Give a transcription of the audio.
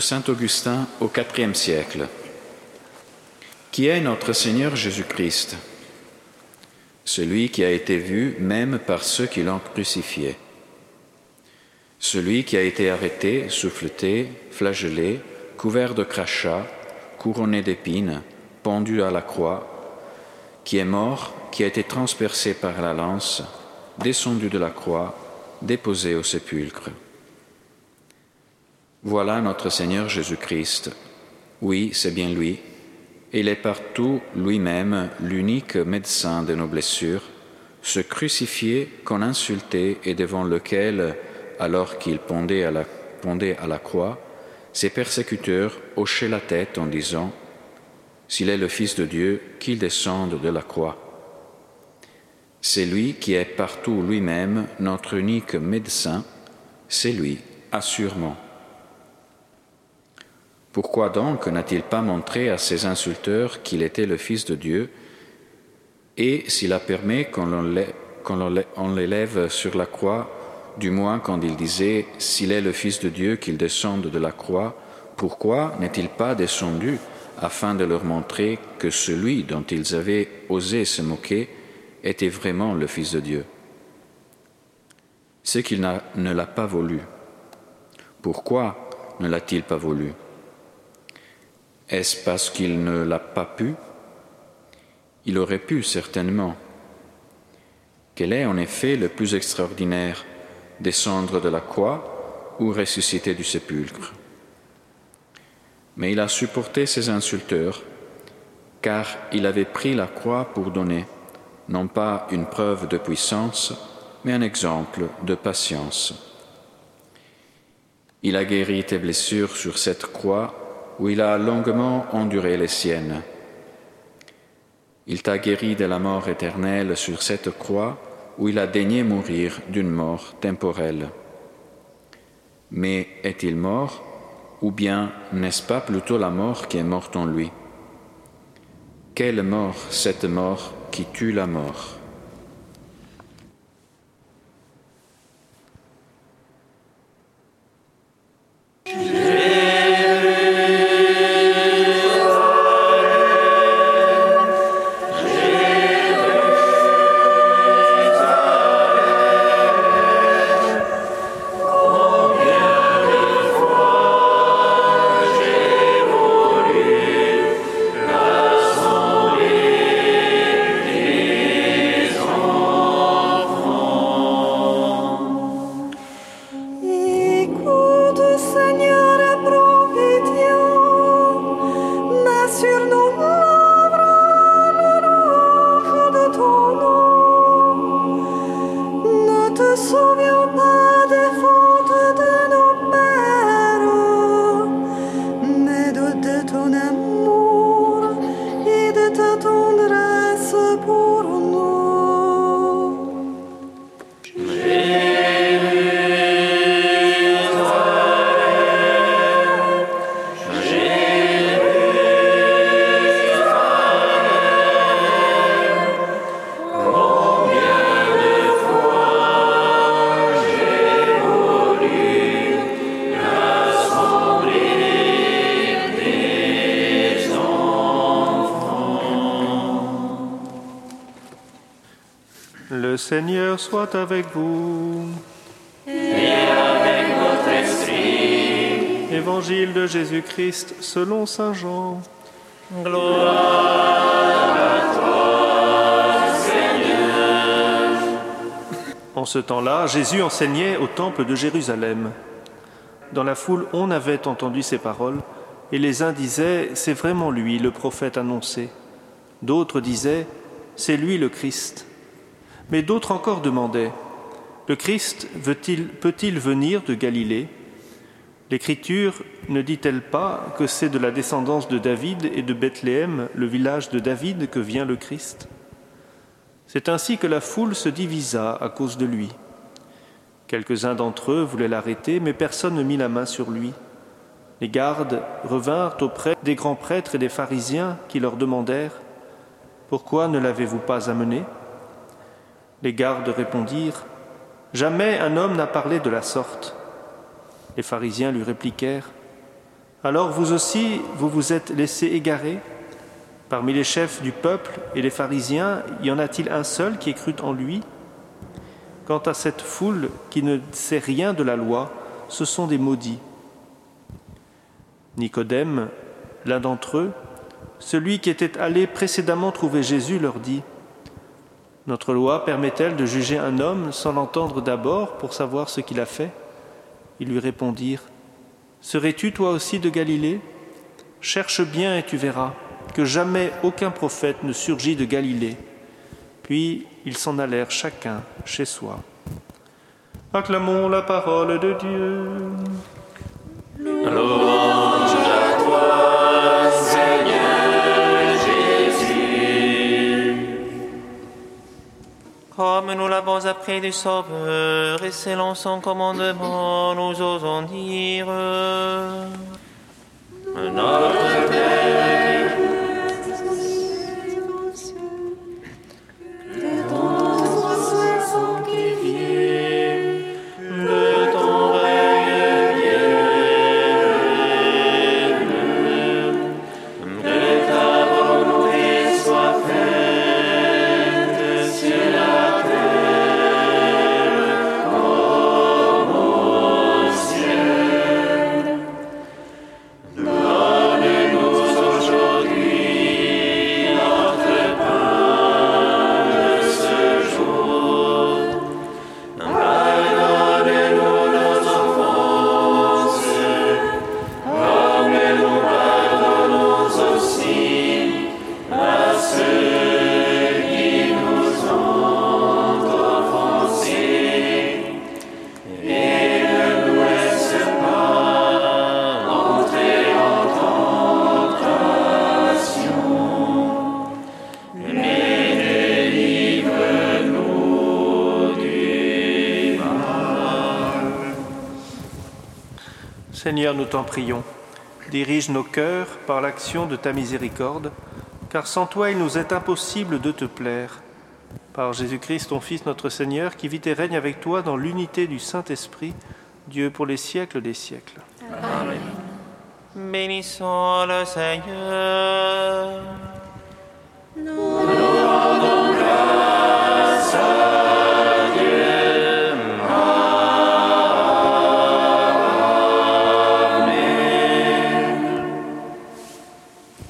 Saint Augustin au IVe siècle. Qui est notre Seigneur Jésus-Christ? Celui qui a été vu même par ceux qui l'ont crucifié. Celui qui a été arrêté, souffleté, flagellé, couvert de crachats, couronné d'épines, pendu à la croix, qui est mort, qui a été transpercé par la lance, descendu de la croix, déposé au sépulcre. Voilà notre Seigneur Jésus-Christ. Oui, c'est bien lui. Il est partout lui-même l'unique médecin de nos blessures, ce crucifié qu'on insultait et devant lequel, alors qu'il pendait à la croix, ses persécuteurs hochaient la tête en disant S'il est le Fils de Dieu, qu'il descende de la croix. C'est lui qui est partout lui-même notre unique médecin, c'est lui, assurément. Pourquoi donc n'a-t-il pas montré à ses insulteurs qu'il était le Fils de Dieu? Et s'il a permis qu'on l'élève sur la croix, du moins quand il disait S'il est le Fils de Dieu, qu'il descende de la croix, pourquoi n'est-il pas descendu afin de leur montrer que celui dont ils avaient osé se moquer était vraiment le Fils de Dieu C'est qu'il ne l'a pas voulu. Pourquoi ne l'a-t-il pas voulu? Est-ce parce qu'il ne l'a pas pu? Il aurait pu certainement. Quel est en effet le plus extraordinaire? Descendre de la croix ou ressusciter du sépulcre? Mais il a supporté ses insulteurs, car il avait pris la croix pour donner, non pas une preuve de puissance, mais un exemple de patience. Il a guéri tes blessures sur cette croix où il a longuement enduré les siennes. Il t'a guéri de la mort éternelle sur cette croix où il a daigné mourir d'une mort temporelle. Mais est-il mort ou bien n'est-ce pas plutôt la mort qui est morte en lui? Quelle mort cette mort qui tue la mort? Seigneur soit avec vous. Et avec votre esprit. Évangile de Jésus-Christ selon Saint Jean. Gloire à toi, Seigneur. En ce temps-là, Jésus enseignait au temple de Jérusalem. Dans la foule, on avait entendu ces paroles, et les uns disaient, C'est vraiment lui, le prophète annoncé. D'autres disaient, C'est lui le Christ. Mais d'autres encore demandaient Le Christ peut-il venir de Galilée? L'Écriture ne dit-elle pas que c'est de la descendance de David et de Bethléem, le village de David, que vient le Christ? C'est ainsi que la foule se divisa à cause de lui. Quelques-uns d'entre eux voulaient l'arrêter, mais personne ne mit la main sur lui. Les gardes revinrent auprès des grands prêtres et des pharisiens qui leur demandèrent Pourquoi ne l'avez-vous pas amené? Les gardes répondirent Jamais un homme n'a parlé de la sorte. Les pharisiens lui répliquèrent Alors vous aussi, vous vous êtes laissé égarer? Parmi les chefs du peuple et les pharisiens, y en a-t-il un seul qui ait cru en lui? Quant à cette foule qui ne sait rien de la loi, ce sont des maudits. Nicodème, l'un d'entre eux, celui qui était allé précédemment trouver Jésus, leur dit Notre loi permet-elle de juger un homme sans l'entendre d'abord pour savoir ce qu'il a fait? Ils lui répondirent Serais-tu toi aussi de Galilée? Cherche bien et tu verras que jamais aucun prophète ne surgit de Galilée. Puis ils s'en allèrent chacun chez soi. Acclamons la parole de Dieu. Louange appris du Sauveur et selon son commandement, nous osons dire. Notre Seigneur, nous t'en prions. Dirige nos cœurs par l'action de ta miséricorde, car sans toi il nous est impossible de te plaire. Par Jésus-Christ, ton Fils, notre Seigneur, qui vit et règne avec toi dans l'unité du Saint-Esprit, Dieu pour les siècles des siècles. Bénissons le Seigneur. nous